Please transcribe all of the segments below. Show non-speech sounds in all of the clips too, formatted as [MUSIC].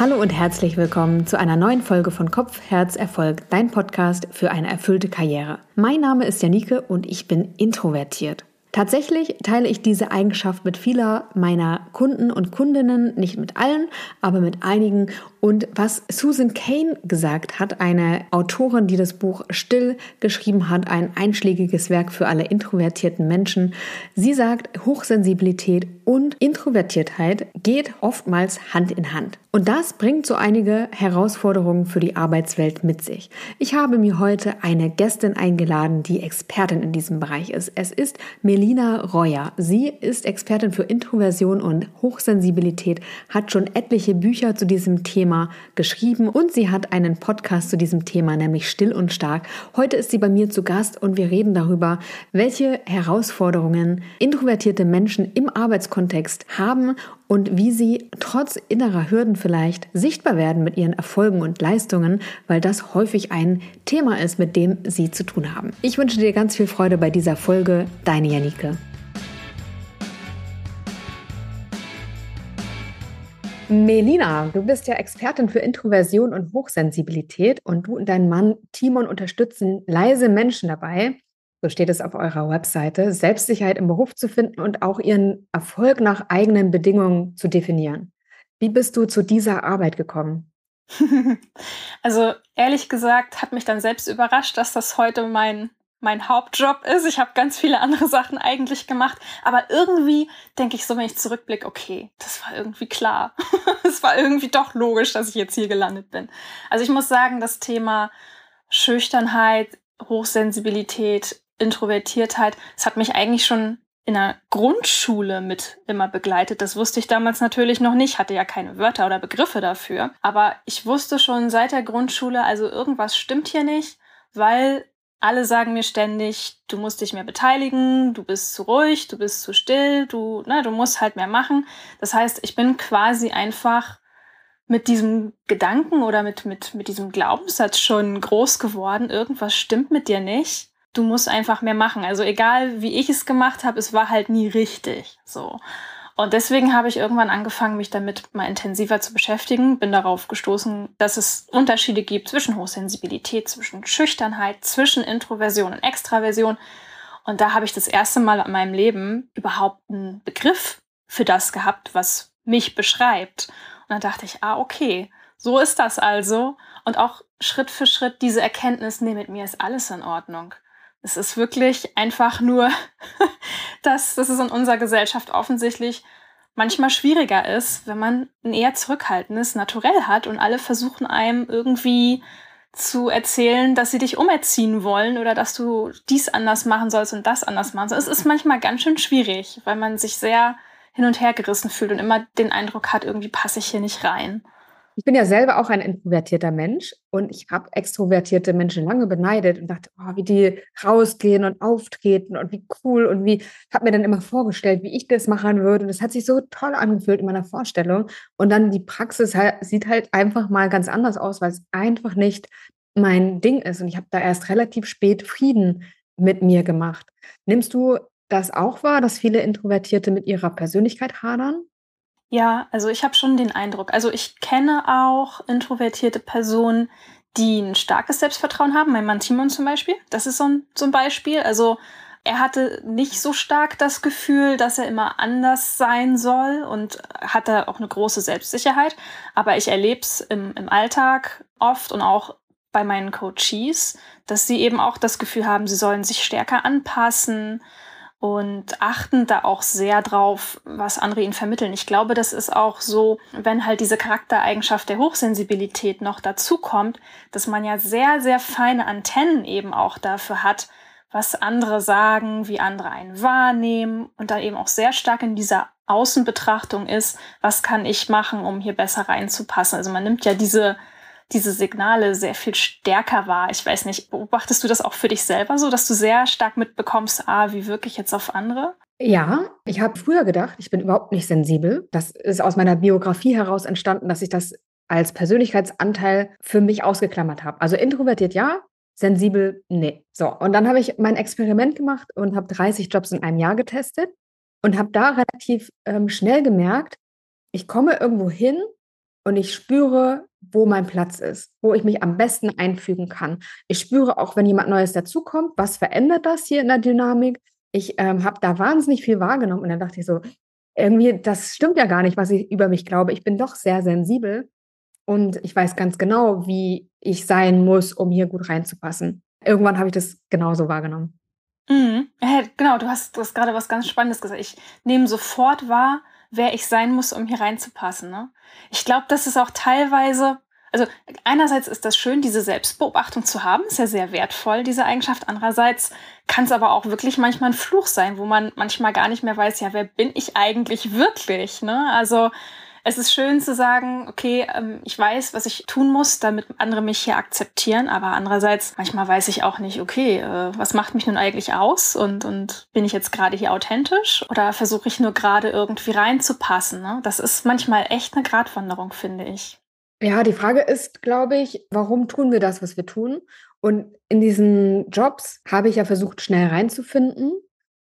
Hallo und herzlich willkommen zu einer neuen Folge von Kopf, Herz, Erfolg, dein Podcast für eine erfüllte Karriere. Mein Name ist Janike und ich bin introvertiert. Tatsächlich teile ich diese Eigenschaft mit vieler meiner Kunden und Kundinnen, nicht mit allen, aber mit einigen. Und was Susan Kane gesagt hat, eine Autorin, die das Buch Still geschrieben hat, ein einschlägiges Werk für alle introvertierten Menschen, sie sagt, Hochsensibilität und Introvertiertheit geht oftmals Hand in Hand. Und das bringt so einige Herausforderungen für die Arbeitswelt mit sich. Ich habe mir heute eine Gästin eingeladen, die Expertin in diesem Bereich ist. Es ist Melina Reuer. Sie ist Expertin für Introversion und Hochsensibilität, hat schon etliche Bücher zu diesem Thema geschrieben und sie hat einen Podcast zu diesem Thema, nämlich Still und Stark. Heute ist sie bei mir zu Gast und wir reden darüber, welche Herausforderungen introvertierte Menschen im Arbeitskontext Kontext haben und wie sie trotz innerer Hürden vielleicht sichtbar werden mit ihren Erfolgen und Leistungen, weil das häufig ein Thema ist, mit dem sie zu tun haben. Ich wünsche dir ganz viel Freude bei dieser Folge. Deine Janike. Melina, du bist ja Expertin für Introversion und Hochsensibilität und du und dein Mann Timon unterstützen leise Menschen dabei, so steht es auf eurer Webseite, Selbstsicherheit im Beruf zu finden und auch ihren Erfolg nach eigenen Bedingungen zu definieren. Wie bist du zu dieser Arbeit gekommen? [LAUGHS] Also ehrlich gesagt hat mich dann selbst überrascht, dass das heute mein, mein Hauptjob ist. Ich habe ganz viele andere Sachen eigentlich gemacht, aber irgendwie denke ich so, wenn ich zurückblicke, okay, das war irgendwie klar. [LAUGHS] Es war irgendwie doch logisch, dass ich jetzt hier gelandet bin. Also ich muss sagen, das Thema Schüchternheit, Hochsensibilität Introvertiertheit, es hat mich eigentlich schon in der Grundschule mit immer begleitet. Das wusste ich damals natürlich noch nicht, hatte ja keine Wörter oder Begriffe dafür. Aber ich wusste schon seit der Grundschule, also irgendwas stimmt hier nicht, weil alle sagen mir ständig, du musst dich mehr beteiligen, du bist zu ruhig, du bist zu still, du, na, du musst halt mehr machen. Das heißt, ich bin quasi einfach mit diesem Gedanken oder mit, mit, mit diesem Glaubenssatz schon groß geworden, irgendwas stimmt mit dir nicht du musst einfach mehr machen. Also egal, wie ich es gemacht habe, es war halt nie richtig. So. Und deswegen habe ich irgendwann angefangen, mich damit mal intensiver zu beschäftigen. Bin darauf gestoßen, dass es Unterschiede gibt zwischen Hochsensibilität, zwischen Schüchternheit, zwischen Introversion und Extraversion. Und da habe ich das erste Mal in meinem Leben überhaupt einen Begriff für das gehabt, was mich beschreibt. Und dann dachte ich, ah, okay, so ist das also. Und auch Schritt für Schritt diese Erkenntnis, nee, mit mir ist alles in Ordnung. Es ist wirklich einfach nur, [LAUGHS] dass, dass es in unserer Gesellschaft offensichtlich manchmal schwieriger ist, wenn man ein eher zurückhaltendes Naturell hat und alle versuchen einem irgendwie zu erzählen, dass sie dich umerziehen wollen oder dass du dies anders machen sollst und das anders machen sollst. Es ist manchmal ganz schön schwierig, weil man sich sehr hin und her gerissen fühlt und immer den Eindruck hat, irgendwie passe ich hier nicht rein. Ich bin ja selber auch ein introvertierter Mensch und ich habe extrovertierte Menschen lange beneidet und dachte, oh, wie die rausgehen und auftreten und wie cool und wie, habe mir dann immer vorgestellt, wie ich das machen würde. Und es hat sich so toll angefühlt in meiner Vorstellung. Und dann die Praxis halt, sieht halt einfach mal ganz anders aus, weil es einfach nicht mein Ding ist. Und ich habe da erst relativ spät Frieden mit mir gemacht. Nimmst du das auch wahr, dass viele Introvertierte mit ihrer Persönlichkeit hadern? Ja, also ich habe schon den Eindruck. Also ich kenne auch introvertierte Personen, die ein starkes Selbstvertrauen haben. Mein Mann Timon zum Beispiel. Das ist so ein, so Beispiel. Also er hatte nicht so stark das Gefühl, dass er immer anders sein soll und hatte auch eine große Selbstsicherheit. Aber ich erlebe es im, im Alltag oft und auch bei meinen Coaches, dass sie eben auch das Gefühl haben, sie sollen sich stärker anpassen, und achten da auch sehr drauf, was andere ihnen vermitteln. Ich glaube, das ist auch so, wenn halt diese Charaktereigenschaft der Hochsensibilität noch dazu kommt, dass man ja sehr, sehr feine Antennen eben auch dafür hat, was andere sagen, wie andere einen wahrnehmen und da eben auch sehr stark in dieser Außenbetrachtung ist, was kann ich machen, um hier besser reinzupassen. Also man nimmt ja diese diese Signale sehr viel stärker wahr. Ich weiß nicht, beobachtest du das auch für dich selber so, dass du sehr stark mitbekommst, ah, wie wirke ich jetzt auf andere? Ja, ich habe früher gedacht, ich bin überhaupt nicht sensibel. Das ist aus meiner Biografie heraus entstanden, dass ich das als Persönlichkeitsanteil für mich ausgeklammert habe. Also introvertiert ja, sensibel nee. So, und dann habe ich mein Experiment gemacht und habe 30 Jobs in einem Jahr getestet und habe da relativ ähm, schnell gemerkt, ich komme irgendwo hin und ich spüre, wo mein Platz ist, wo ich mich am besten einfügen kann. Ich spüre auch, wenn jemand Neues dazukommt, was verändert das hier in der Dynamik. Ich ähm, habe da wahnsinnig viel wahrgenommen und dann dachte ich so, irgendwie, das stimmt ja gar nicht, was ich über mich glaube. Ich bin doch sehr sensibel und ich weiß ganz genau, wie ich sein muss, um hier gut reinzupassen. Irgendwann habe ich das genauso wahrgenommen. Mhm. Genau, du hast, du hast gerade was ganz Spannendes gesagt. Ich nehme sofort wahr, wer ich sein muss, um hier reinzupassen. Ne? Ich glaube, das ist auch teilweise, also einerseits ist das schön, diese Selbstbeobachtung zu haben, ist ja sehr wertvoll, diese Eigenschaft. Andererseits kann es aber auch wirklich manchmal ein Fluch sein, wo man manchmal gar nicht mehr weiß, ja, wer bin ich eigentlich wirklich? Ne? Also es ist schön zu sagen, okay, ähm, ich weiß, was ich tun muss, damit andere mich hier akzeptieren, aber andererseits, manchmal weiß ich auch nicht, okay, äh, was macht mich nun eigentlich aus und, und bin ich jetzt gerade hier authentisch oder versuche ich nur gerade irgendwie reinzupassen? Ne? Das ist manchmal echt eine Gratwanderung, finde ich. Ja, die Frage ist, glaube ich, warum tun wir das, was wir tun? Und in diesen Jobs habe ich ja versucht, schnell reinzufinden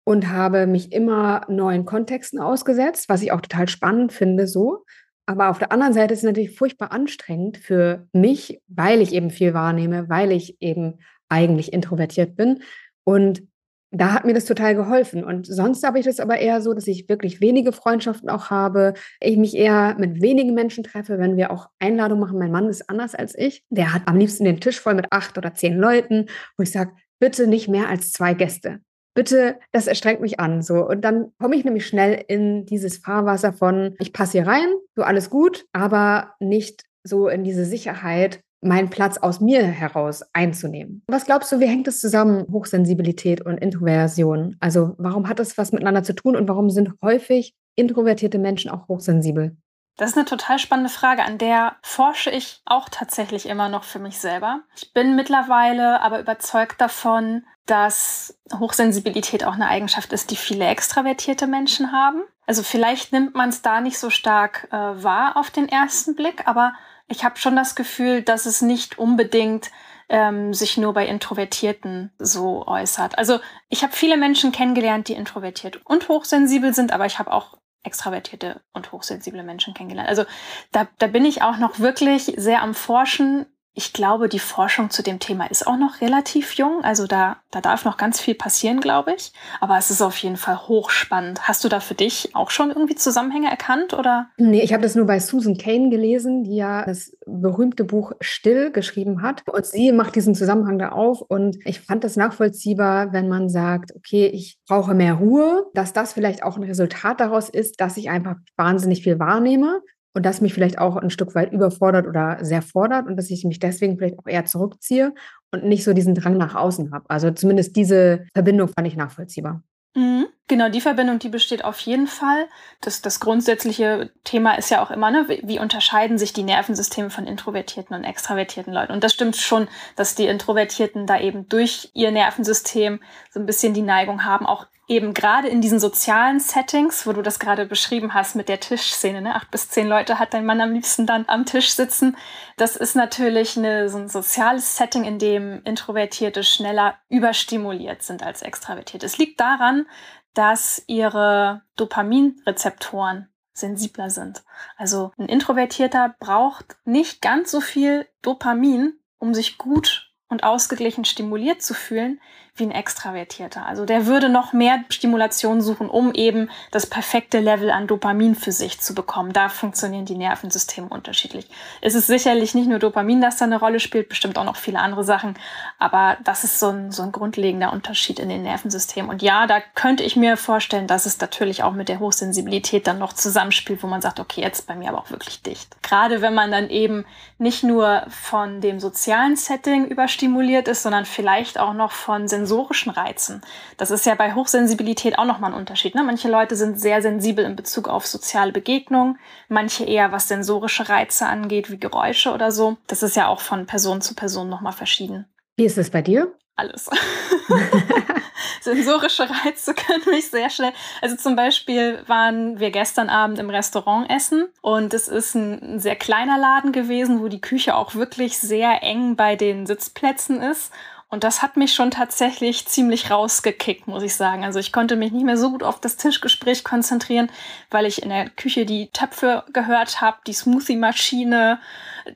und habe mich immer neuen Kontexten ausgesetzt, was ich auch total spannend finde so. Aber auf der anderen Seite ist es natürlich furchtbar anstrengend für mich, weil ich eben viel wahrnehme, weil ich eben eigentlich introvertiert bin. Und da hat mir das total geholfen. Und sonst habe ich das aber eher so, dass ich wirklich wenige Freundschaften auch habe. Ich mich eher mit wenigen Menschen treffe, wenn wir auch Einladungen machen. Mein Mann ist anders als ich. Der hat am liebsten den Tisch voll mit acht oder zehn Leuten, wo ich sage, bitte nicht mehr als zwei Gäste bitte, das erstrengt mich an. So. Und dann komme ich nämlich schnell in dieses Fahrwasser von, ich passe hier rein, so alles gut, aber nicht so in diese Sicherheit, meinen Platz aus mir heraus einzunehmen. Was glaubst du, wie hängt das zusammen, Hochsensibilität und Introversion? Also warum hat das was miteinander zu tun und warum sind häufig introvertierte Menschen auch hochsensibel? Das ist eine total spannende Frage, an der forsche ich auch tatsächlich immer noch für mich selber. Ich bin mittlerweile aber überzeugt davon, dass Hochsensibilität auch eine Eigenschaft ist, die viele extravertierte Menschen haben. Also vielleicht nimmt man es da nicht so stark äh, wahr auf den ersten Blick, aber ich habe schon das Gefühl, dass es nicht unbedingt ähm, sich nur bei Introvertierten so äußert. Also ich habe viele Menschen kennengelernt, die introvertiert und hochsensibel sind, aber ich habe auch extravertierte und hochsensible Menschen kennengelernt. Also da, da bin ich auch noch wirklich sehr am Forschen, ich glaube, die Forschung zu dem Thema ist auch noch relativ jung. Also da, da darf noch ganz viel passieren, glaube ich. Aber es ist auf jeden Fall hochspannend. Hast du da für dich auch schon irgendwie Zusammenhänge erkannt oder? Nee, ich habe das nur bei Susan Kane gelesen, die ja das berühmte Buch Still geschrieben hat. Und sie macht diesen Zusammenhang da auf. Und ich fand das nachvollziehbar, wenn man sagt, okay, ich brauche mehr Ruhe, dass das vielleicht auch ein Resultat daraus ist, dass ich einfach wahnsinnig viel wahrnehme und das mich vielleicht auch ein Stück weit überfordert oder sehr fordert und dass ich mich deswegen vielleicht auch eher zurückziehe und nicht so diesen Drang nach außen habe. Also zumindest diese Verbindung fand ich nachvollziehbar. Mhm. Genau, die Verbindung, die besteht auf jeden Fall. Das, das grundsätzliche Thema ist ja auch immer, ne, wie, unterscheiden sich die Nervensysteme von introvertierten und extravertierten Leuten. Und das stimmt schon, dass die Introvertierten da eben durch ihr Nervensystem so ein bisschen die Neigung haben, auch eben gerade in diesen sozialen Settings, wo du das gerade beschrieben hast mit der Tischszene, ne? acht bis zehn Leute hat dein Mann am liebsten dann am Tisch sitzen. Das ist natürlich eine, so ein soziales Setting, in dem Introvertierte schneller überstimuliert sind als Extravertierte. Es liegt daran, dass ihre Dopaminrezeptoren sensibler sind. Also ein Introvertierter braucht nicht ganz so viel Dopamin, um sich gut und ausgeglichen stimuliert zu fühlen, wie ein Extravertierter. Also der würde noch mehr Stimulation suchen, um eben das perfekte Level an Dopamin für sich zu bekommen. Da funktionieren die Nervensysteme unterschiedlich. Es ist sicherlich nicht nur Dopamin, das da eine Rolle spielt, bestimmt auch noch viele andere Sachen. Aber das ist so ein, so ein grundlegender Unterschied in den Nervensystemen. Und ja, da könnte ich mir vorstellen, dass es natürlich auch mit der Hochsensibilität dann noch zusammenspielt, wo man sagt, okay, jetzt bei mir aber auch wirklich dicht. Gerade wenn man dann eben nicht nur von dem sozialen Setting überstimuliert ist, sondern vielleicht auch noch von Sensoren sensorischen Reizen. Das ist ja bei Hochsensibilität auch nochmal ein Unterschied. Ne? Manche Leute sind sehr sensibel in Bezug auf soziale Begegnungen, manche eher was sensorische Reize angeht, wie Geräusche oder so. Das ist ja auch von Person zu Person nochmal verschieden. Wie ist es bei dir? Alles. [LAUGHS] Sensorische Reize [LAUGHS] können mich sehr schnell. Also zum Beispiel waren wir gestern Abend im Restaurant essen und es ist ein sehr kleiner Laden gewesen, wo die Küche auch wirklich sehr eng bei den Sitzplätzen ist. Und das hat mich schon tatsächlich ziemlich rausgekickt, muss ich sagen. Also ich konnte mich nicht mehr so gut auf das Tischgespräch konzentrieren, weil ich in der Küche die Töpfe gehört habe, die Smoothie-Maschine,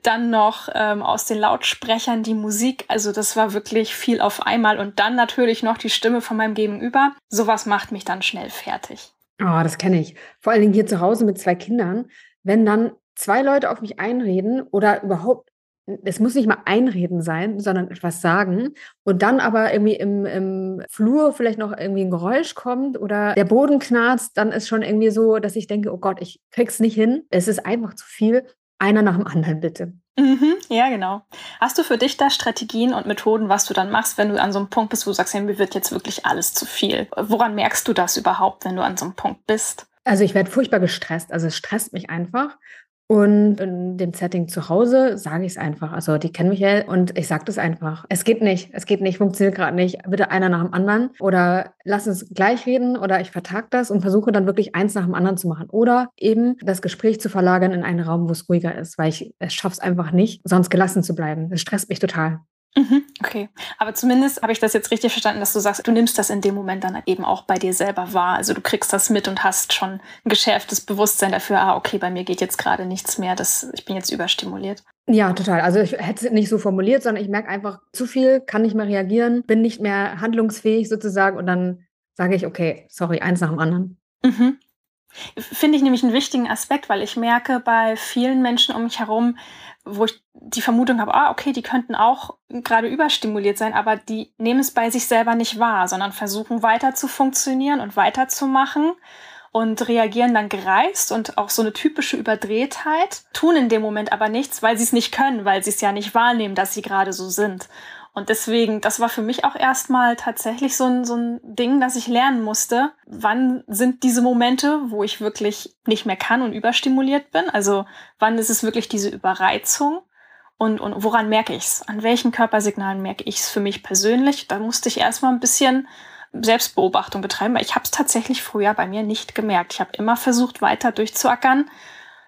dann noch ähm, aus den Lautsprechern die Musik. Also das war wirklich viel auf einmal. Und dann natürlich noch die Stimme von meinem Gegenüber. Sowas macht mich dann schnell fertig. Oh, das kenne ich. Vor allen Dingen hier zu Hause mit zwei Kindern. Wenn dann zwei Leute auf mich einreden oder überhaupt es muss nicht mal einreden sein, sondern etwas sagen und dann aber irgendwie im, im Flur vielleicht noch irgendwie ein Geräusch kommt oder der Boden knarzt, dann ist schon irgendwie so, dass ich denke, oh Gott, ich krieg's nicht hin. Es ist einfach zu viel. Einer nach dem anderen, bitte. Mhm, ja, genau. Hast du für dich da Strategien und Methoden, was du dann machst, wenn du an so einem Punkt bist, wo du sagst, hey, mir wird jetzt wirklich alles zu viel? Woran merkst du das überhaupt, wenn du an so einem Punkt bist? Also ich werde furchtbar gestresst. Also es stresst mich einfach. Und in dem Setting zu Hause sage ich es einfach. Also die kennen mich ja und ich sage das einfach. Es geht nicht, es geht nicht, funktioniert gerade nicht. Bitte einer nach dem anderen. Oder lass uns gleich reden oder ich vertag das und versuche dann wirklich eins nach dem anderen zu machen. Oder eben das Gespräch zu verlagern in einen Raum, wo es ruhiger ist, weil ich es schaffe es einfach nicht, sonst gelassen zu bleiben. Das stresst mich total. Mhm, okay, aber zumindest habe ich das jetzt richtig verstanden, dass du sagst, du nimmst das in dem Moment dann eben auch bei dir selber wahr. Also du kriegst das mit und hast schon ein geschärftes Bewusstsein dafür, ah, okay, bei mir geht jetzt gerade nichts mehr, das, ich bin jetzt überstimuliert. Ja, total. Also ich hätte es nicht so formuliert, sondern ich merke einfach zu viel, kann nicht mehr reagieren, bin nicht mehr handlungsfähig sozusagen und dann sage ich, okay, sorry, eins nach dem anderen. Mhm. Finde ich nämlich einen wichtigen Aspekt, weil ich merke bei vielen Menschen um mich herum, wo ich die Vermutung habe, ah, okay, die könnten auch gerade überstimuliert sein, aber die nehmen es bei sich selber nicht wahr, sondern versuchen weiter zu funktionieren und weiterzumachen und reagieren dann gereizt und auch so eine typische Überdrehtheit, tun in dem Moment aber nichts, weil sie es nicht können, weil sie es ja nicht wahrnehmen, dass sie gerade so sind. Und deswegen, das war für mich auch erstmal tatsächlich so ein, so ein Ding, dass ich lernen musste, wann sind diese Momente, wo ich wirklich nicht mehr kann und überstimuliert bin. Also wann ist es wirklich diese Überreizung und, und woran merke ich es? An welchen Körpersignalen merke ich es für mich persönlich? Da musste ich erstmal ein bisschen Selbstbeobachtung betreiben, weil ich habe es tatsächlich früher bei mir nicht gemerkt. Ich habe immer versucht, weiter durchzuackern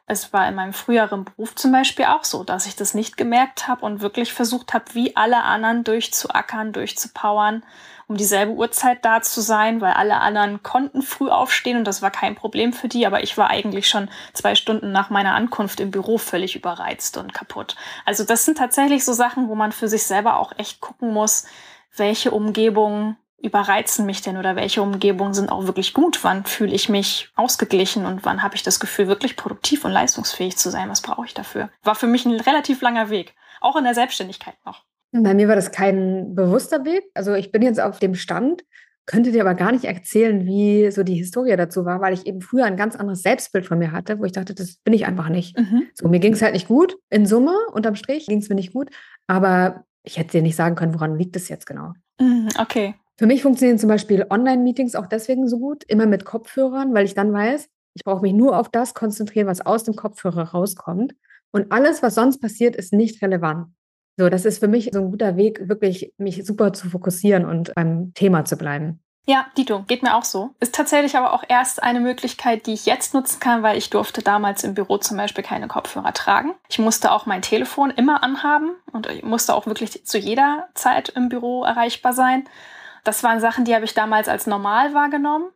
es war in meinem früheren Beruf zum Beispiel auch so, dass ich das nicht gemerkt habe und wirklich versucht habe, wie alle anderen durchzuackern, durchzupowern, um dieselbe Uhrzeit da zu sein, weil alle anderen konnten früh aufstehen und das war kein Problem für die, aber ich war eigentlich schon zwei Stunden nach meiner Ankunft im Büro völlig überreizt und kaputt. Also das sind tatsächlich so Sachen, wo man für sich selber auch echt gucken muss, welche Umgebung überreizen mich denn oder welche Umgebungen sind auch wirklich gut? Wann fühle ich mich ausgeglichen und wann habe ich das Gefühl, wirklich produktiv und leistungsfähig zu sein? Was brauche ich dafür? War für mich ein relativ langer Weg, auch in der Selbstständigkeit noch. Bei mir war das kein bewusster Weg. Also ich bin jetzt auf dem Stand, könnte dir aber gar nicht erzählen, wie so die Historie dazu war, weil ich eben früher ein ganz anderes Selbstbild von mir hatte, wo ich dachte, das bin ich einfach nicht. Mhm. So, mir ging es halt nicht gut. In Summe, unterm Strich, ging es mir nicht gut. Aber ich hätte dir nicht sagen können, woran liegt es jetzt genau. Mhm, okay. Für mich funktionieren zum Beispiel Online-Meetings auch deswegen so gut, immer mit Kopfhörern, weil ich dann weiß, ich brauche mich nur auf das konzentrieren, was aus dem Kopfhörer rauskommt. Und alles, was sonst passiert, ist nicht relevant. So, das ist für mich so ein guter Weg, wirklich mich super zu fokussieren und beim Thema zu bleiben. Ja, Dito, geht mir auch so. Ist tatsächlich aber auch erst eine Möglichkeit, die ich jetzt nutzen kann, weil ich durfte damals im Büro zum Beispiel keine Kopfhörer tragen. Ich musste auch mein Telefon immer anhaben und ich musste auch wirklich zu jeder Zeit im Büro erreichbar sein. Das waren Sachen, die habe ich damals als normal wahrgenommen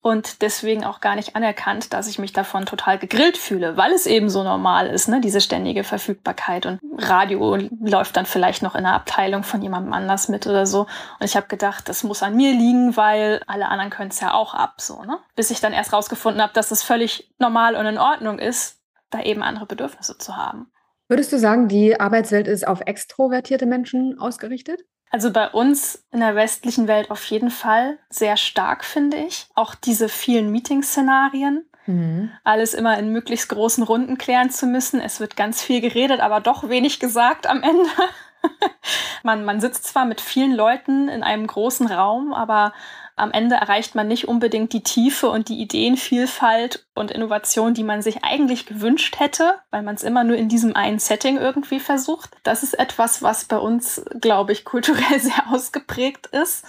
und deswegen auch gar nicht anerkannt, dass ich mich davon total gegrillt fühle, weil es eben so normal ist, ne, diese ständige Verfügbarkeit und Radio läuft dann vielleicht noch in einer Abteilung von jemandem anders mit oder so und ich habe gedacht, das muss an mir liegen, weil alle anderen können es ja auch ab, so, ne? Bis ich dann erst rausgefunden habe, dass es völlig normal und in Ordnung ist, da eben andere Bedürfnisse zu haben. Würdest du sagen, die Arbeitswelt ist auf extrovertierte Menschen ausgerichtet? Also bei uns in der westlichen Welt auf jeden Fall sehr stark, finde ich. Auch diese vielen Meeting-Szenarien. Mhm. Alles immer in möglichst großen Runden klären zu müssen. Es wird ganz viel geredet, aber doch wenig gesagt am Ende. [LAUGHS] man, man sitzt zwar mit vielen Leuten in einem großen Raum, aber am Ende erreicht man nicht unbedingt die Tiefe und die Ideenvielfalt und Innovation, die man sich eigentlich gewünscht hätte, weil man es immer nur in diesem einen Setting irgendwie versucht. Das ist etwas, was bei uns, glaube ich, kulturell [LAUGHS] sehr ausgeprägt ist.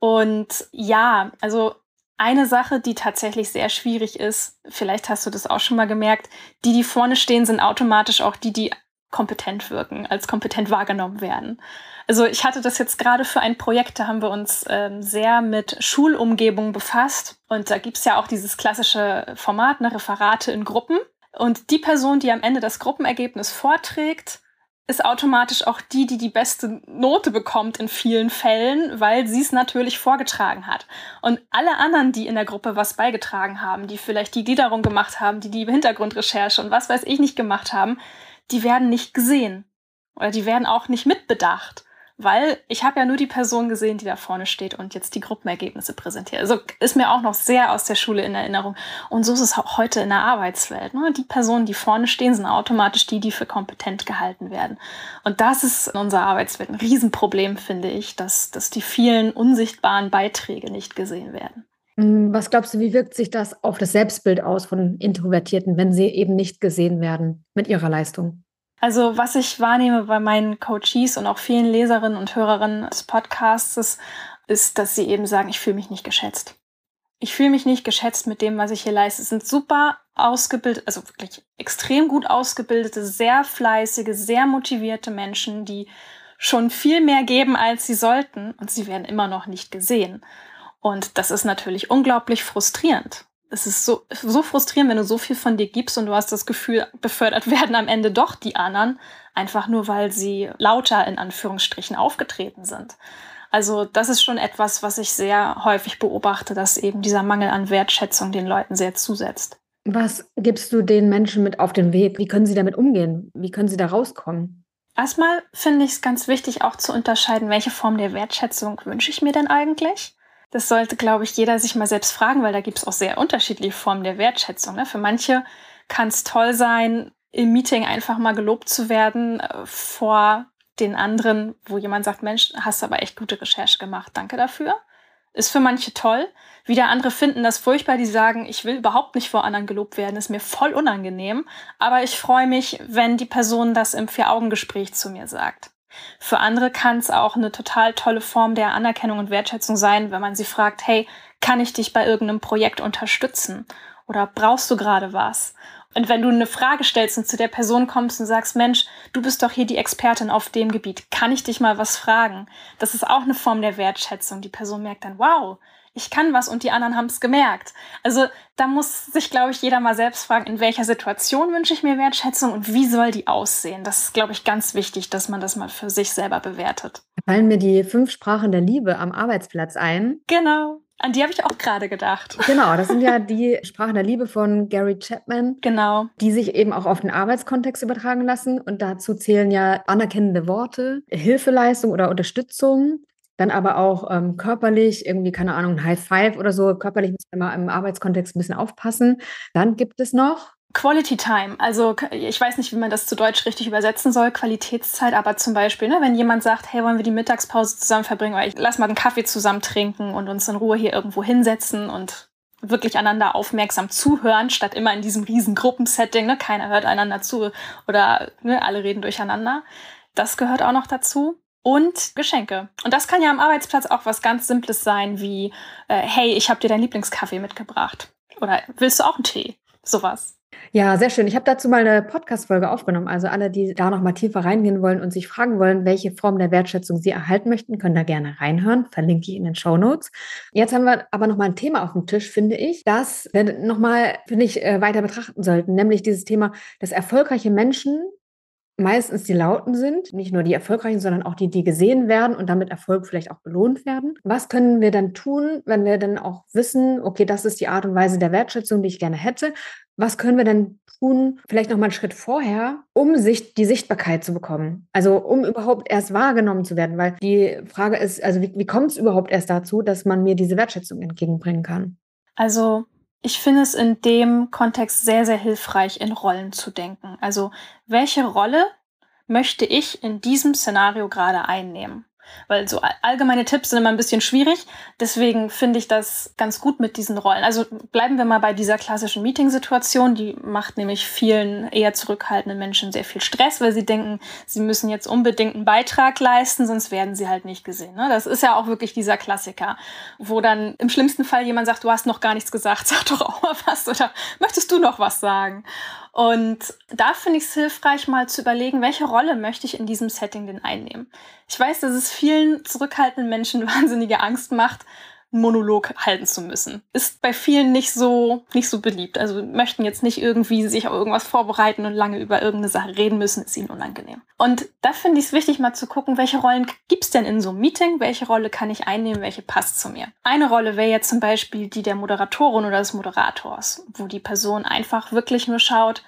Und ja, also eine Sache, die tatsächlich sehr schwierig ist, vielleicht hast du das auch schon mal gemerkt, die, die vorne stehen, sind automatisch auch die, die kompetent wirken, als kompetent wahrgenommen werden. Also ich hatte das jetzt gerade für ein Projekt, da haben wir uns ähm, sehr mit Schulumgebung befasst. Und da gibt's ja auch dieses klassische Format, ne, Referate in Gruppen. Und die Person, die am Ende das Gruppenergebnis vorträgt, ist automatisch auch die, die die beste Note bekommt in vielen Fällen, weil sie es natürlich vorgetragen hat. Und alle anderen, die in der Gruppe was beigetragen haben, die vielleicht die Gliederung gemacht haben, die die Hintergrundrecherche und was weiß ich nicht gemacht haben, die werden nicht gesehen. Oder die werden auch nicht mitbedacht weil ich habe ja nur die Person gesehen, die da vorne steht und jetzt die Gruppenergebnisse präsentiert. Also ist mir auch noch sehr aus der Schule in Erinnerung. Und so ist es auch heute in der Arbeitswelt. Ne? Die Personen, die vorne stehen, sind automatisch die, die für kompetent gehalten werden. Und das ist in unserer Arbeitswelt ein Riesenproblem, finde ich, dass, dass die vielen unsichtbaren Beiträge nicht gesehen werden. Mm, was glaubst du, wie wirkt sich das auf das Selbstbild aus von Introvertierten, wenn sie eben nicht gesehen werden mit ihrer Leistung? Also was ich wahrnehme bei meinen Coaches und auch vielen Leserinnen und Hörerinnen des Podcasts, ist, dass sie eben sagen, ich fühle mich nicht geschätzt. Ich fühle mich nicht geschätzt mit dem, was ich hier leiste. Es sind super ausgebildet, also wirklich extrem gut ausgebildete, sehr fleißige, sehr motivierte Menschen, die schon viel mehr geben, als sie sollten und sie werden immer noch nicht gesehen. Und das ist natürlich unglaublich frustrierend es ist so, so frustrierend, wenn du so viel von dir gibst und du hast das Gefühl, befördert [LAUGHS] werden am Ende doch die anderen, einfach nur weil sie lauter in Anführungsstrichen aufgetreten sind. Also das ist schon etwas, was ich sehr häufig beobachte, dass eben dieser Mangel an Wertschätzung den Leuten sehr zusetzt. Was gibst du den Menschen mit auf den Weg? Wie können sie damit umgehen? Wie können sie da rauskommen? Erstmal finde ich es ganz wichtig, auch zu unterscheiden, welche Form der Wertschätzung wünsche ich mir denn eigentlich? Das sollte, glaube ich, jeder sich mal selbst fragen, weil da gibt es auch sehr unterschiedliche Formen der Wertschätzung. Ne? Für manche kann es toll sein, im Meeting einfach mal gelobt zu werden äh, vor den anderen, wo jemand sagt, Mensch, hast aber echt gute Recherche gemacht, danke dafür. Ist für manche toll. Wieder andere finden das furchtbar, die sagen, ich will überhaupt nicht vor anderen gelobt werden, ist mir voll unangenehm. Aber ich freue mich, wenn die Person das im Vier-Augen-Gespräch zu mir sagt. Für andere kann es auch eine total tolle Form der Anerkennung und Wertschätzung sein, wenn man sie fragt, hey, kann ich dich bei irgendeinem Projekt unterstützen? Oder brauchst du gerade was? Und wenn du eine Frage stellst und zu der Person kommst und sagst, Mensch, du bist doch hier die Expertin auf dem Gebiet, kann ich dich mal was fragen? Das ist auch eine Form der Wertschätzung. Die Person merkt dann, wow, ich kann was und die anderen haben es gemerkt. Also da muss sich, glaube ich, jeder mal selbst fragen, in welcher Situation wünsche ich mir Wertschätzung und wie soll die aussehen. Das ist, glaube ich, ganz wichtig, dass man das mal für sich selber bewertet. Fallen mir die fünf Sprachen der Liebe am Arbeitsplatz ein. Genau. An die habe ich auch gerade gedacht. Genau, das sind ja [LAUGHS] die Sprachen der Liebe von Gary Chapman. Genau. Die sich eben auch auf den Arbeitskontext übertragen lassen. Und dazu zählen ja anerkennende Worte, Hilfeleistung oder Unterstützung, dann aber auch ähm, körperlich, irgendwie, keine Ahnung, ein High Five oder so. Körperlich muss man immer im Arbeitskontext ein bisschen aufpassen. Dann gibt es noch Quality Time, also ich weiß nicht, wie man das zu Deutsch richtig übersetzen soll, Qualitätszeit, aber zum Beispiel, ne, wenn jemand sagt, hey, wollen wir die Mittagspause zusammen verbringen, oder ich lass mal einen Kaffee zusammen trinken und uns in Ruhe hier irgendwo hinsetzen und wirklich einander aufmerksam zuhören, statt immer in diesem riesen Gruppensetting, ne, keiner hört einander zu oder ne, alle reden durcheinander. Das gehört auch noch dazu und Geschenke. Und das kann ja am Arbeitsplatz auch was ganz Simples sein, wie, äh, hey, ich habe dir deinen Lieblingskaffee mitgebracht. Oder willst du auch einen Tee? Sowas. Ja, sehr schön. Ich habe dazu mal eine Podcast-Folge aufgenommen. Also alle, die da noch mal tiefer reingehen wollen und sich fragen wollen, welche Form der Wertschätzung sie erhalten möchten, können da gerne reinhören. Verlinke ich in den Show Notes. Jetzt haben wir aber noch mal ein Thema auf dem Tisch, finde ich, das wir noch mal, finde ich, äh, weiter betrachten sollten, nämlich dieses Thema, dass erfolgreiche Menschen meistens die Lauten sind, nicht nur die erfolgreichen, sondern auch die, die gesehen werden und damit Erfolg vielleicht auch belohnt werden. Was können wir dann tun, wenn wir dann auch wissen, okay, das ist die Art und Weise der Wertschätzung, die ich gerne hätte? Was können wir denn tun, vielleicht noch mal einen Schritt vorher, um sich die Sichtbarkeit zu bekommen? Also um überhaupt erst wahrgenommen zu werden, weil die Frage ist, also wie, wie kommt es überhaupt erst dazu, dass man mir diese Wertschätzung entgegenbringen kann? Also ich finde es in dem Kontext sehr, sehr hilfreich, in Rollen zu denken. Also welche Rolle möchte ich in diesem Szenario gerade einnehmen? Weil so allgemeine Tipps sind immer ein bisschen schwierig. Deswegen finde ich das ganz gut mit diesen Rollen. Also bleiben wir mal bei dieser klassischen Meeting-Situation. Die macht nämlich vielen eher zurückhaltenden Menschen sehr viel Stress, weil sie denken, sie müssen jetzt unbedingt einen Beitrag leisten, sonst werden sie halt nicht gesehen. Ne? Das ist ja auch wirklich dieser Klassiker, wo dann im schlimmsten Fall jemand sagt, du hast noch gar nichts gesagt, [LAUGHS] sag doch auch mal was oder möchtest du noch was sagen? Und da finde ich es hilfreich, mal zu überlegen, welche Rolle möchte ich in diesem Setting denn einnehmen. Ich weiß, dass es vielen zurückhaltenden Menschen [LAUGHS] wahnsinnige Angst macht, Monolog halten zu müssen. Ist bei vielen nicht so, nicht so beliebt. Also möchten jetzt nicht irgendwie sich auf irgendwas vorbereiten und lange über irgendeine Sache reden müssen, ist ihnen unangenehm. Und da finde ich es wichtig, mal zu gucken, welche Rollen gibt's denn in so einem Meeting? Welche Rolle kann ich einnehmen? Welche passt zu mir? Eine Rolle wäre jetzt zum Beispiel die der Moderatorin oder des Moderators, wo die Person einfach wirklich nur schaut,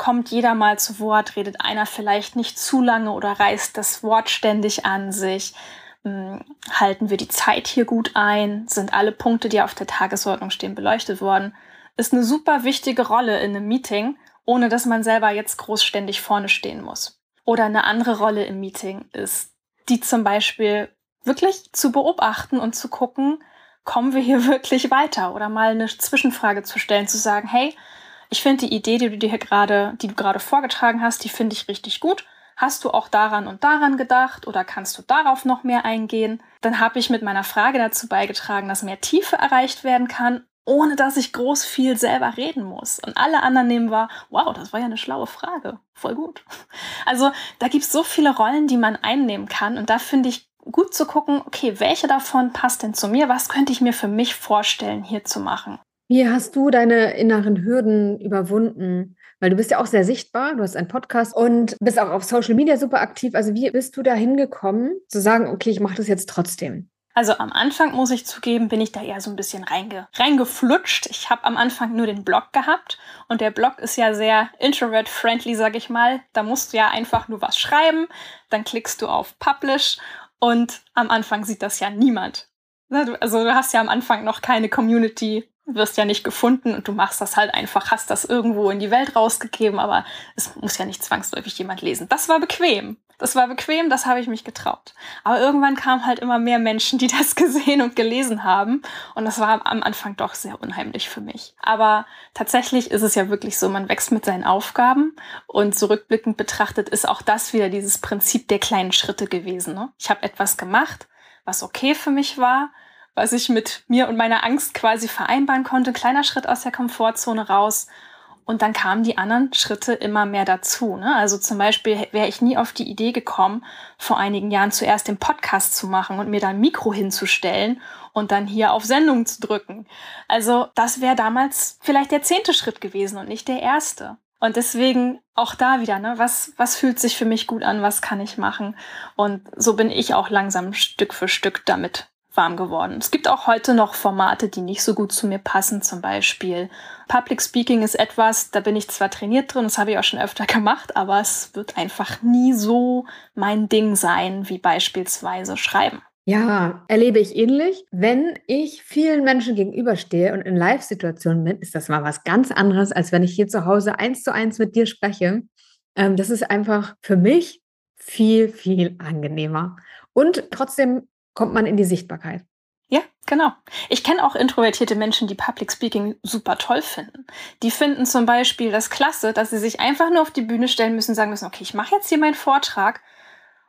kommt jeder mal zu Wort, redet einer vielleicht nicht zu lange oder reißt das Wort ständig an sich, halten wir die Zeit hier gut ein? Sind alle Punkte, die auf der Tagesordnung stehen, beleuchtet worden? Ist eine super wichtige Rolle in einem Meeting, ohne dass man selber jetzt großständig vorne stehen muss. Oder eine andere Rolle im Meeting ist, die zum Beispiel wirklich zu beobachten und zu gucken, kommen wir hier [LAUGHS] wirklich weiter? Oder mal eine Zwischenfrage zu stellen, zu sagen, hey, ich finde die Idee, die du dir hier gerade, die du gerade vorgetragen hast, die finde ich richtig gut. Hast du auch daran und daran gedacht oder kannst du darauf noch mehr eingehen? Dann habe ich mit meiner Frage dazu beigetragen, dass mehr Tiefe erreicht werden kann, ohne dass ich groß viel selber reden muss. Und alle anderen nehmen wahr, wow, das war ja eine schlaue Frage. Voll gut. Also da gibt es so viele Rollen, die man einnehmen kann. Und da finde ich gut zu gucken, okay, welche davon passt denn zu mir? Was könnte ich mir für mich vorstellen, hier zu machen? Wie hast du deine inneren Hürden überwunden? Weil du bist ja auch sehr sichtbar, du hast einen Podcast und bist auch auf Social Media super aktiv. Also wie bist du da hingekommen, zu sagen, okay, ich mache das jetzt trotzdem? Also am Anfang muss ich zugeben, bin ich da eher so ein bisschen reinge reingeflutscht. Ich habe am Anfang nur den Blog gehabt und der Blog ist ja sehr introvert-friendly, sag ich mal. Da musst du ja einfach nur was schreiben, dann klickst du auf Publish und am Anfang sieht das ja niemand. Also du hast ja am Anfang noch keine Community wirst ja nicht gefunden und du machst das halt einfach, hast das irgendwo in die Welt rausgegeben, aber es muss ja nicht zwangsläufig jemand lesen. Das war bequem. Das war bequem, das habe ich mich getraut. Aber irgendwann kamen halt immer mehr Menschen, die [LAUGHS] das gesehen und gelesen haben. Und das war am Anfang doch sehr unheimlich für mich. Aber tatsächlich ist es ja wirklich so, man wächst mit seinen Aufgaben. Und zurückblickend betrachtet ist auch das wieder dieses Prinzip der kleinen Schritte gewesen. Ne? Ich habe etwas gemacht, was okay für mich war was ich mit mir und meiner Angst quasi vereinbaren konnte. Kleiner Schritt aus der Komfortzone raus. Und dann kamen die anderen Schritte immer mehr dazu. Ne? Also zum Beispiel wäre ich nie auf die Idee gekommen, vor einigen Jahren zuerst den Podcast zu machen und mir da ein Mikro hinzustellen und dann hier auf Sendung zu drücken. Also das wäre damals vielleicht der zehnte Schritt gewesen und nicht der erste. Und deswegen auch da wieder, ne, was, was fühlt sich für mich gut an, was kann ich machen? Und so bin ich auch langsam Stück für Stück damit warm geworden. Es gibt auch heute noch Formate, die nicht so gut zu mir passen. Zum Beispiel Public Speaking ist etwas, da bin ich zwar trainiert drin, das habe ich auch schon öfter [LAUGHS] gemacht, aber es wird einfach nie so mein Ding sein wie beispielsweise Schreiben. Ja, erlebe ich ähnlich. Wenn ich vielen Menschen gegenüberstehe und in Live-Situationen bin, ist das mal was ganz anderes, als wenn ich hier zu Hause eins zu eins mit dir spreche. Ähm, das ist einfach für mich viel, viel angenehmer. Und trotzdem kommt man in die Sichtbarkeit. Ja, genau. Ich kenne auch introvertierte Menschen, die Public Speaking super toll finden. Die finden zum Beispiel das klasse, dass sie sich einfach nur auf die Bühne stellen müssen, sagen müssen, okay, ich mache jetzt hier meinen Vortrag.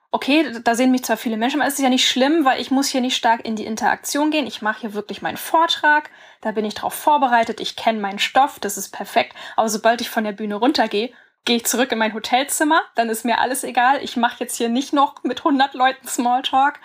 Okay, da sehen mich zwar viele Menschen, aber es ist ja nicht schlimm, weil ich muss hier nicht stark in die Interaktion gehen. Ich mache hier wirklich meinen Vortrag, da bin ich drauf vorbereitet, ich kenne meinen Stoff, das ist perfekt. Aber sobald ich von der Bühne runtergehe, gehe ich zurück in mein Hotelzimmer, dann ist mir alles egal. Ich mache jetzt hier nicht noch mit 100 Leuten Smalltalk,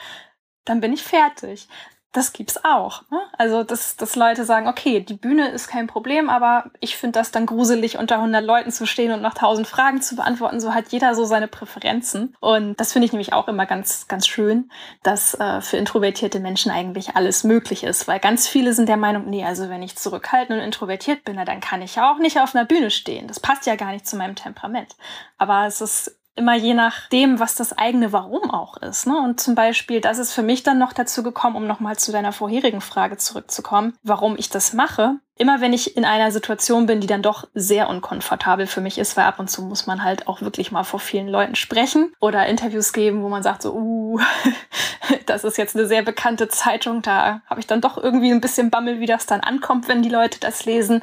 dann bin ich fertig. Das gibt's auch. Ne? Also, dass, dass Leute sagen, okay, die Bühne ist kein Problem, aber ich finde das dann gruselig, unter 100 Leuten zu stehen und noch 1000 Fragen zu beantworten. So hat jeder so seine Präferenzen. Und das finde ich nämlich auch immer ganz, ganz schön, dass äh, für introvertierte Menschen eigentlich alles möglich ist. Weil ganz viele sind der Meinung, nee, also wenn ich zurückhaltend und introvertiert bin, dann kann ich ja auch nicht auf einer Bühne stehen. Das passt ja gar nicht zu meinem Temperament. Aber es ist immer je nachdem, was das eigene Warum auch ist. Ne? Und zum Beispiel, das ist für mich dann noch dazu gekommen, um nochmal zu deiner vorherigen Frage zurückzukommen, warum ich das mache. Immer wenn ich in einer Situation bin, die dann doch sehr unkomfortabel für mich ist, weil ab und zu muss man halt auch wirklich mal vor vielen Leuten sprechen oder Interviews geben, wo man sagt so, uh, [LAUGHS] das ist jetzt eine sehr bekannte Zeitung, da habe ich dann doch irgendwie ein bisschen Bammel, wie das dann ankommt, wenn die Leute das lesen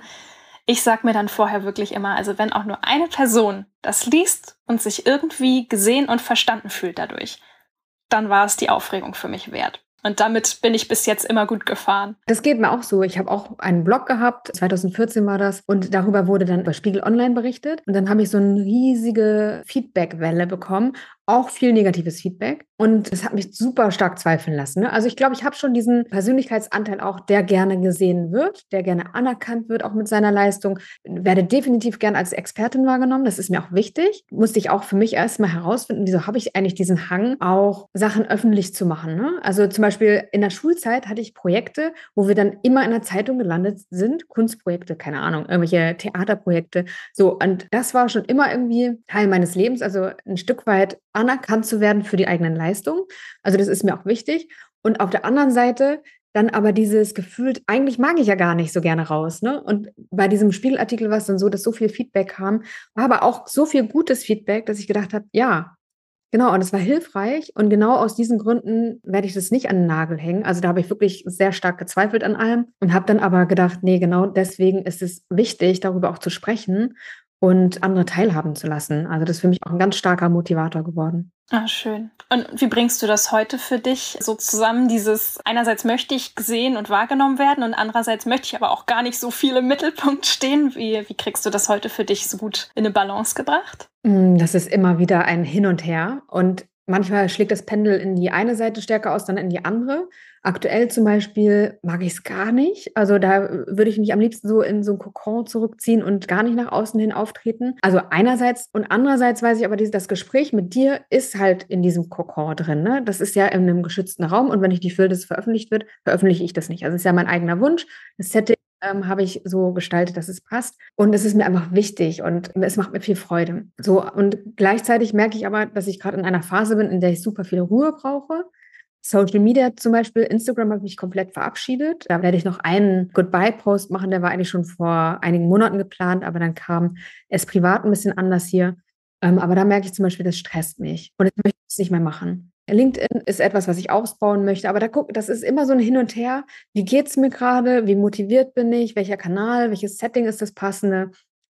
ich sag mir dann vorher wirklich immer, also wenn auch nur eine Person das liest und sich irgendwie gesehen und verstanden fühlt dadurch, dann war es die Aufregung für mich wert. Und damit bin ich bis jetzt immer gut gefahren. Das geht mir auch so. Ich habe auch einen Blog gehabt, 2014 war das, und darüber wurde dann bei Spiegel Online berichtet. Und dann habe ich so eine riesige Feedbackwelle bekommen auch viel negatives Feedback und es hat mich super stark zweifeln lassen. Ne? Also ich glaube, ich habe schon diesen Persönlichkeitsanteil auch, der gerne gesehen wird, der gerne anerkannt wird, auch mit seiner Leistung, werde definitiv gern als Expertin wahrgenommen. Das ist mir auch wichtig. Musste ich auch für mich erstmal herausfinden, wieso habe ich eigentlich diesen Hang, auch Sachen öffentlich zu machen. Ne? Also zum Beispiel in der Schulzeit hatte ich Projekte, wo wir dann immer in der Zeitung gelandet sind, Kunstprojekte, keine Ahnung, irgendwelche Theaterprojekte. So, und das war schon immer irgendwie Teil meines Lebens, also ein Stück weit anerkannt zu werden für die eigenen Leistungen. Also das ist mir auch wichtig. Und auf der anderen Seite dann aber dieses Gefühl, eigentlich mag ich ja gar nicht so gerne raus. Ne? Und bei diesem Spiegelartikel war es dann so, dass so viel Feedback kam, war aber auch so viel gutes Feedback, dass ich gedacht habe, ja, genau, und es war hilfreich. Und genau aus diesen Gründen werde ich das nicht an den Nagel hängen. Also da habe ich wirklich sehr stark gezweifelt an allem und habe dann aber gedacht, nee, genau deswegen ist es wichtig, darüber auch zu sprechen und andere teilhaben zu lassen. Also das ist für mich auch ein ganz starker Motivator geworden. Ah, schön. Und wie bringst du das heute für dich so zusammen? Dieses einerseits möchte ich gesehen und wahrgenommen werden und andererseits möchte ich aber auch gar nicht so viel im Mittelpunkt stehen. Wie, wie kriegst du das heute für dich so gut in eine Balance gebracht? Mm, das ist immer wieder ein Hin und Her und manchmal schlägt das Pendel in die eine Seite stärker aus, dann in die andere. Aktuell zum Beispiel mag ich es gar nicht. Also da würde ich mich am liebsten so in so ein Kokon zurückziehen und gar nicht nach außen hin auftreten. Also einerseits und andererseits weiß ich aber, das Gespräch mit dir ist halt in diesem Kokon drin. Ne? Das ist ja in einem geschützten Raum und wenn ich will, dass es veröffentlicht wird, veröffentliche ich das nicht. Also es ist ja mein eigener Wunsch. Das Setting ähm, habe ich so gestaltet, dass es passt. Und es ist mir einfach wichtig und es macht mir viel Freude. So, und gleichzeitig merke ich aber, dass ich gerade in einer Phase bin, in der ich super viel Ruhe brauche. Social Media zum Beispiel, Instagram habe ich mich komplett verabschiedet. Da werde ich noch einen Goodbye-Post machen, der war eigentlich schon vor einigen Monaten geplant, aber dann kam es privat ein bisschen anders hier. Ähm, aber da merke ich zum Beispiel, das stresst mich und ich möchte es nicht mehr machen. LinkedIn ist etwas, was ich ausbauen möchte, aber da guck, das ist immer so ein Hin und Her. Wie geht es mir gerade? Wie motiviert bin ich? Welcher Kanal? Welches Setting ist das passende?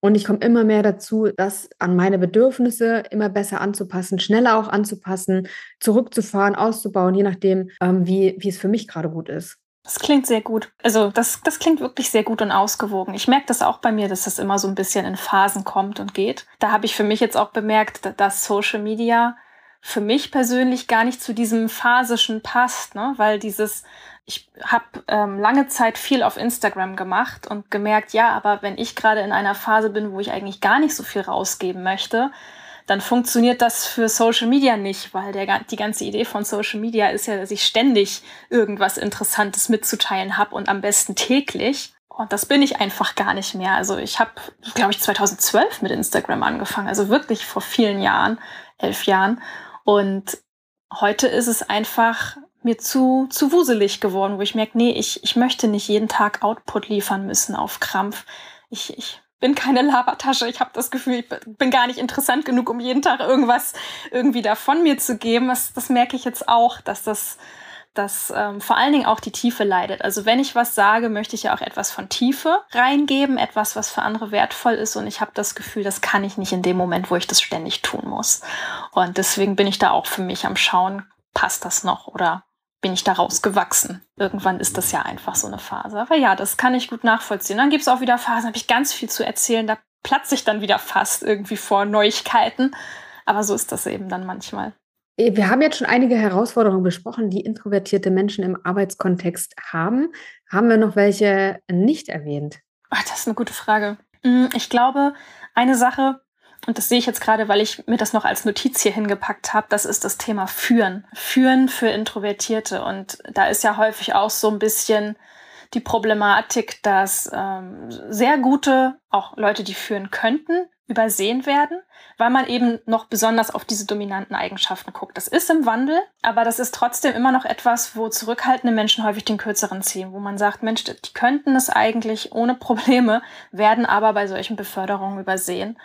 Und ich komme immer mehr dazu, das an meine Bedürfnisse immer besser anzupassen, schneller auch anzupassen, zurückzufahren, auszubauen, je nachdem, ähm, wie, wie es für mich gerade gut ist. Das klingt sehr gut. Also das, das klingt wirklich sehr gut und ausgewogen. Ich merke das auch bei mir, dass das immer so ein bisschen in Phasen kommt und geht. Da habe ich für mich jetzt auch bemerkt, dass Social Media für mich persönlich gar nicht zu diesem phasischen passt, ne? weil dieses ich habe ähm, lange Zeit viel auf Instagram gemacht und gemerkt, ja, aber wenn ich gerade in einer Phase bin, wo ich eigentlich gar nicht so viel rausgeben möchte, dann funktioniert das für Social Media nicht, weil der, die ganze Idee von Social Media ist ja, dass ich ständig irgendwas Interessantes mitzuteilen habe und am besten täglich. Und das bin ich einfach gar nicht mehr. Also ich habe, glaube ich, 2012 mit Instagram angefangen, also wirklich vor vielen Jahren, elf Jahren. Und heute ist es einfach mir zu, zu wuselig geworden, wo ich merke, nee, ich, ich möchte nicht jeden Tag Output liefern müssen auf Krampf. Ich, ich bin keine Labertasche. Ich habe das Gefühl, ich bin gar nicht interessant genug, um jeden Tag irgendwas irgendwie da von mir zu geben. Das, das merke ich jetzt auch, dass das dass ähm, vor allen Dingen auch die Tiefe leidet. Also wenn ich was sage, möchte ich ja auch etwas von Tiefe reingeben, etwas, was für andere wertvoll ist. Und ich habe das Gefühl, das kann ich nicht in dem Moment, wo ich das ständig tun muss. Und deswegen bin ich da auch für mich am Schauen, passt das noch oder bin ich daraus gewachsen. Irgendwann ist das ja einfach so eine Phase. Aber ja, das kann ich gut nachvollziehen. Dann gibt es auch wieder Phasen, habe ich ganz viel zu erzählen. Da platze ich dann wieder fast irgendwie vor Neuigkeiten. Aber so ist das eben dann manchmal. Äh, wir haben jetzt schon einige Herausforderungen besprochen, die introvertierte Menschen im Arbeitskontext haben. Haben wir noch welche nicht erwähnt? Ach, das ist eine gute Frage. Hm, ich glaube, eine Sache, und das sehe ich jetzt gerade, weil ich mir das noch als Notiz hier hingepackt habe, das ist das Thema Führen. Führen für Introvertierte. Und da ist ja häufig auch so ein bisschen die Problematik, dass ähm, sehr gute, auch Leute, die führen könnten, übersehen werden, weil man eben noch besonders auf diese dominanten Eigenschaften guckt. Das ist im Wandel, aber das ist trotzdem immer noch etwas, wo zurückhaltende Menschen häufig den kürzeren ziehen, wo man sagt, Mensch, die könnten es eigentlich ohne Probleme, werden aber bei solchen Beförderungen übersehen.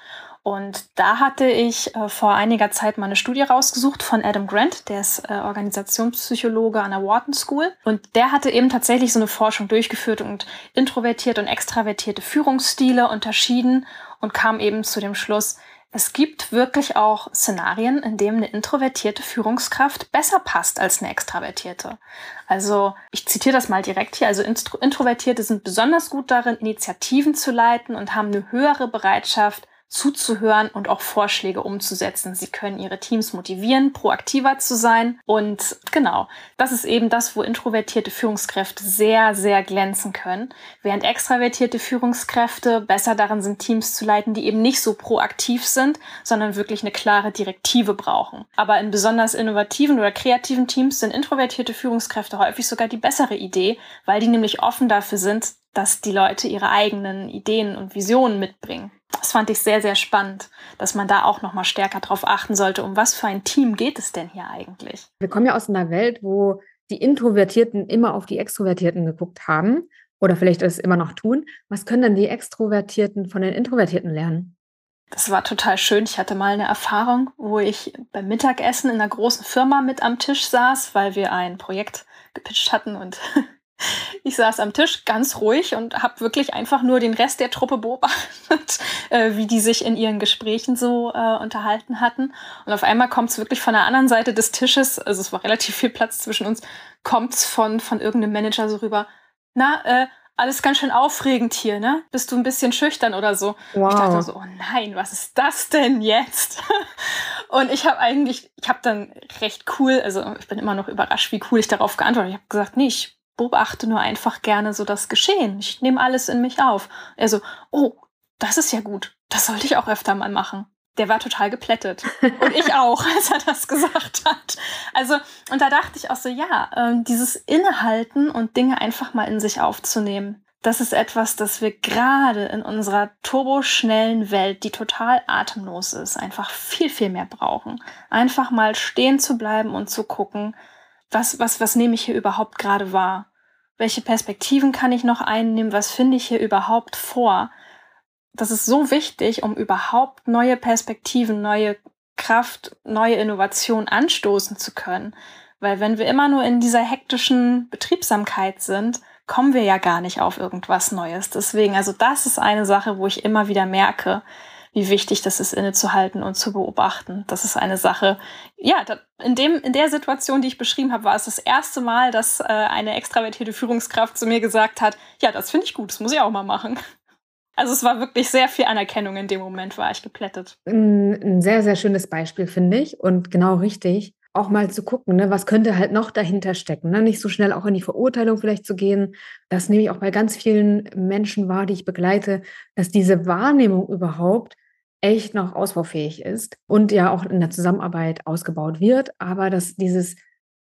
Und da hatte ich äh, vor einiger Zeit mal eine Studie rausgesucht von Adam Grant, der ist äh, Organisationspsychologe an der Wharton School. Und der hatte eben tatsächlich so eine Forschung durchgeführt und introvertierte und extravertierte Führungsstile unterschieden und kam eben zu dem Schluss, es gibt wirklich auch Szenarien, in denen eine introvertierte Führungskraft besser passt als eine extravertierte. Also ich zitiere das mal direkt hier. Also Introvertierte sind besonders gut darin, Initiativen zu leiten und haben eine höhere Bereitschaft, zuzuhören und auch Vorschläge umzusetzen. Sie können ihre Teams motivieren, proaktiver zu sein. Und genau, das ist eben das, wo introvertierte Führungskräfte sehr, sehr glänzen können, während extravertierte Führungskräfte besser darin sind, Teams zu leiten, die eben nicht so proaktiv sind, sondern wirklich eine klare Direktive brauchen. Aber in besonders innovativen oder kreativen Teams sind introvertierte Führungskräfte häufig sogar die bessere Idee, weil die nämlich offen dafür sind, dass die Leute ihre eigenen Ideen und Visionen mitbringen. Das fand ich sehr, sehr spannend, dass man da auch nochmal stärker darauf achten sollte, um was für ein Team geht es denn hier eigentlich? Wir kommen ja aus einer Welt, wo die Introvertierten immer auf die Extrovertierten geguckt haben oder vielleicht es immer noch tun. Was können denn die Extrovertierten von den Introvertierten lernen? Das war total schön. Ich hatte mal eine Erfahrung, wo ich beim Mittagessen in einer großen Firma mit am Tisch saß, weil wir ein Projekt gepitcht hatten und [LAUGHS] ich saß am Tisch ganz ruhig und habe wirklich einfach nur den Rest der Truppe beobachtet, [LAUGHS] äh, wie die sich in ihren Gesprächen so äh, unterhalten hatten. Und auf einmal kommt es wirklich von der anderen Seite des Tisches, also es war relativ viel Platz zwischen uns, kommt es von, von irgendeinem Manager so rüber, na, äh, alles ganz schön aufregend hier, ne? Bist du ein bisschen schüchtern oder so? Wow. Ich dachte so, oh nein, was ist das denn jetzt? [LAUGHS] und ich habe eigentlich, ich habe dann recht cool, also ich bin immer noch überrascht, wie cool ich darauf geantwortet habe. Ich habe gesagt, nee, ich beobachte nur einfach gerne so das Geschehen. Ich nehme alles in mich auf. Er so, oh, das ist ja gut. Das sollte ich auch öfter mal machen. Der war total geplättet. [LAUGHS] Und ich auch, [LAUGHS] als er das gesagt hat. Also, und da dachte ich auch so, ja, äh, dieses Innehalten und Dinge einfach mal in sich aufzunehmen. Das ist etwas, das wir gerade in unserer turboschnellen Welt, die total atemlos ist, einfach viel, viel mehr brauchen. Einfach mal stehen zu bleiben und zu gucken, was, was, was nehme ich hier überhaupt gerade wahr? Welche Perspektiven kann ich noch einnehmen? Was finde ich hier überhaupt vor? Das ist so wichtig, um überhaupt neue Perspektiven, neue Kraft, neue Innovation anstoßen zu können. Weil wenn wir immer nur in dieser hektischen Betriebsamkeit sind, kommen wir ja gar nicht auf irgendwas Neues. Deswegen, also das ist eine Sache, wo ich immer wieder merke, wie wichtig das ist, innezuhalten und zu beobachten. Das ist eine Sache, ja, in, dem, in der Situation, die ich beschrieben habe, war es das erste Mal, dass äh, eine extravertierte Führungskraft zu mir gesagt hat, ja, das finde ich gut, das muss ich auch mal machen. Also es war wirklich sehr viel Anerkennung in dem Moment, war ich geplättet. Ein sehr, sehr schönes Beispiel, finde ich. Und genau richtig auch mal zu gucken, ne, was könnte halt noch dahinter stecken. Ne? Nicht so schnell auch in die Verurteilung vielleicht zu gehen. Das nehme ich auch bei ganz vielen Menschen wahr, die ich begleite, dass diese Wahrnehmung überhaupt echt noch ausbaufähig ist und ja auch in der Zusammenarbeit ausgebaut wird. Aber dass dieses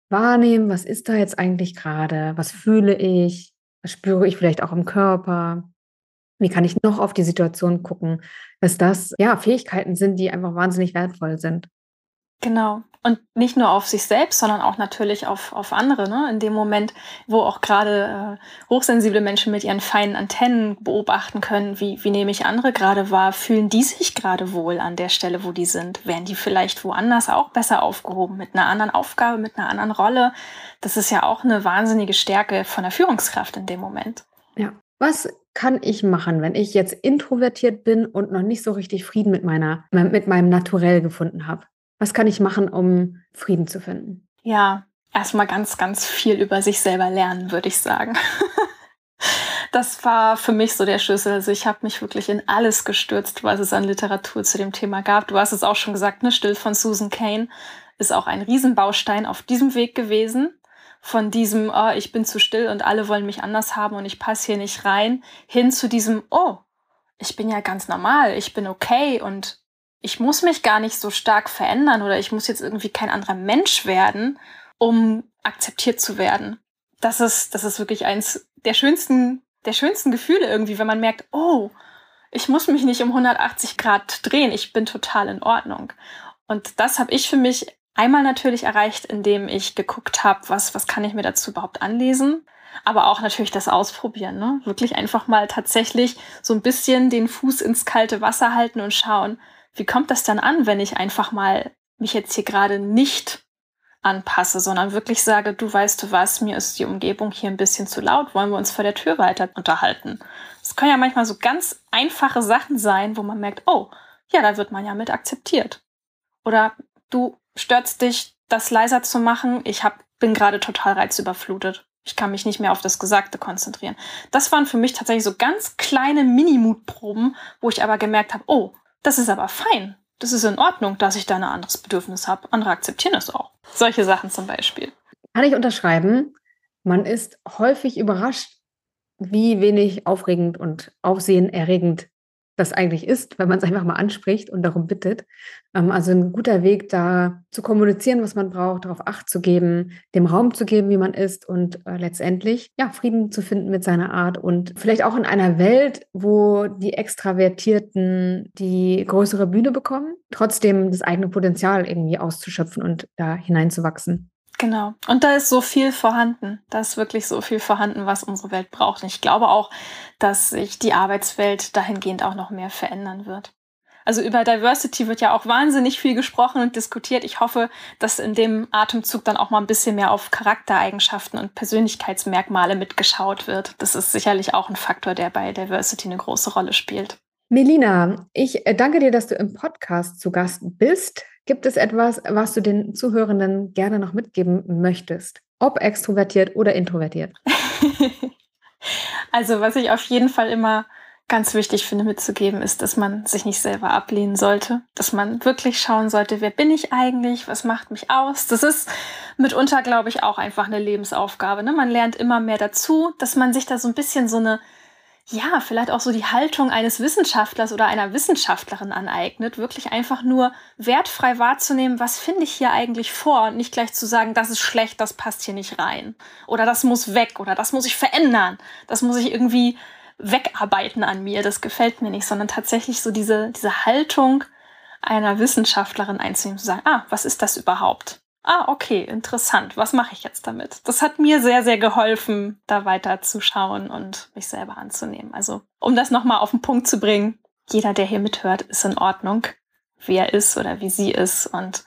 Wahrnehmen, was ist da jetzt eigentlich gerade? Was fühle ich? Was spüre ich vielleicht auch im Körper? Wie kann ich noch auf die Situation gucken? Dass das ja Fähigkeiten sind, die einfach wahnsinnig wertvoll sind. Genau. Und nicht nur auf sich selbst, sondern auch natürlich auf, auf andere. Ne? In dem Moment, wo auch gerade äh, hochsensible Menschen mit ihren feinen Antennen beobachten können, wie, wie nehme ich andere gerade wahr, fühlen die sich gerade wohl an der Stelle, wo die sind? Wären die vielleicht woanders auch besser aufgehoben, mit einer anderen Aufgabe, mit einer anderen Rolle? Das ist ja auch eine wahnsinnige Stärke von der Führungskraft in dem Moment. Ja. Was kann ich machen, wenn ich jetzt introvertiert bin und noch nicht so richtig Frieden mit meiner, mit meinem Naturell gefunden habe? Was kann ich machen, um Frieden zu finden? Ja, erstmal ganz, ganz viel über sich selber lernen, würde ich sagen. [LAUGHS] das war für mich so der Schlüssel. Also ich habe mich wirklich in alles gestürzt, was es an Literatur zu dem Thema gab. Du hast es auch schon gesagt, ne? Still von Susan Kane ist auch ein Riesenbaustein auf diesem Weg gewesen. Von diesem, oh, ich bin zu still und alle wollen mich anders haben und ich passe hier nicht rein, hin zu diesem, oh, ich bin ja ganz normal, ich bin okay und ich muss mich gar nicht so stark verändern oder ich muss jetzt irgendwie kein anderer Mensch werden, um akzeptiert zu werden. Das ist, das ist wirklich eins der schönsten, der schönsten Gefühle irgendwie, wenn man merkt, oh, ich muss mich nicht um 180 Grad drehen, ich bin total in Ordnung. Und das habe ich für mich einmal natürlich erreicht, indem ich geguckt habe, was, was kann ich mir dazu überhaupt anlesen. Aber auch natürlich das Ausprobieren, ne? Wirklich einfach mal tatsächlich so ein bisschen den Fuß ins kalte Wasser halten und schauen, wie kommt das dann an, wenn ich einfach mal mich jetzt hier gerade nicht anpasse, sondern wirklich sage, du weißt du was, mir ist die Umgebung hier ein bisschen zu laut, wollen wir uns vor der Tür weiter unterhalten. Das können ja manchmal so ganz einfache Sachen sein, wo man merkt, oh, ja, da wird man ja mit akzeptiert. Oder du störst dich, das leiser zu machen. Ich hab, bin gerade total reizüberflutet. Ich kann mich nicht mehr auf das Gesagte konzentrieren. Das waren für mich tatsächlich so ganz kleine Mini-Mutproben, wo ich aber gemerkt habe, oh, das ist aber fein. Das ist in Ordnung, dass ich da ein anderes Bedürfnis habe. Andere akzeptieren es auch. Solche Sachen zum Beispiel. Kann ich unterschreiben. Man ist häufig überrascht, wie wenig aufregend und aufsehenerregend das eigentlich ist, wenn man es einfach mal anspricht und darum bittet. Ähm, also ein guter Weg, da zu kommunizieren, was man braucht, darauf Acht zu geben, dem Raum zu geben, wie man ist und äh, letztendlich ja Frieden zu finden mit seiner Art und vielleicht auch in einer Welt, wo die Extravertierten die größere Bühne bekommen, trotzdem das eigene Potenzial irgendwie auszuschöpfen und da hineinzuwachsen. Genau. Und da ist so viel vorhanden. Da ist wirklich so viel vorhanden, was unsere Welt braucht. Und ich glaube auch, dass sich die Arbeitswelt dahingehend auch noch mehr verändern wird. Also über Diversity wird ja auch wahnsinnig viel gesprochen und diskutiert. Ich hoffe, dass in dem Atemzug dann auch mal ein bisschen mehr auf Charaktereigenschaften und Persönlichkeitsmerkmale mitgeschaut wird. Das ist sicherlich auch ein Faktor, der bei Diversity eine große Rolle spielt. Melina, ich äh, danke dir, dass du im Podcast zu Gast bist. Gibt es etwas, was du den Zuhörenden gerne noch mitgeben möchtest? Ob extrovertiert oder introvertiert? [LAUGHS] also, was ich auf jeden Fall immer ganz wichtig finde mitzugeben, ist, dass man sich nicht selber ablehnen sollte, dass man wirklich schauen sollte, wer bin ich eigentlich, was macht mich aus. Das ist mitunter, glaube ich, auch einfach eine Lebensaufgabe. Ne? Man lernt immer mehr dazu, dass man sich da so ein bisschen so eine ja, vielleicht auch so die Haltung eines Wissenschaftlers oder einer Wissenschaftlerin aneignet, wirklich einfach nur wertfrei wahrzunehmen, was finde ich hier eigentlich vor und nicht gleich zu sagen, das ist schlecht, das passt hier nicht rein oder das muss weg oder das muss ich verändern, das muss ich irgendwie wegarbeiten an mir, das gefällt mir nicht, sondern tatsächlich so diese, diese Haltung einer Wissenschaftlerin einzunehmen, zu sagen, ah, was ist das überhaupt? Ah, okay, interessant, was mache ich jetzt damit? Das hat mir sehr, sehr geholfen, da weiter zu schauen und mich selber anzunehmen. Also, um das nochmal auf den Punkt zu bringen, jeder, der hier mithört, ist in Ordnung, wie er ist oder wie sie ist und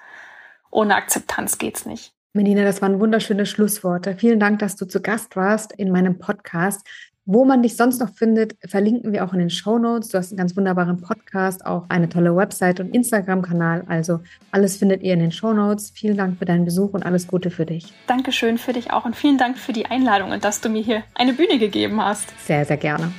ohne Akzeptanz geht's nicht. Melina, das waren wunderschöne Schlussworte. Vielen Dank, dass du zu Gast warst in meinem Podcast. Wo man dich sonst noch findet, verlinken wir auch in den Show Notes. Du hast einen ganz wunderbaren Podcast, auch eine tolle Website und Instagram-Kanal. Also alles findet ihr in den Show Notes. Vielen Dank für deinen Besuch und alles Gute für dich. Dankeschön für dich auch und vielen Dank für die Einladung und dass du mir hier eine Bühne gegeben hast. Sehr, sehr gerne.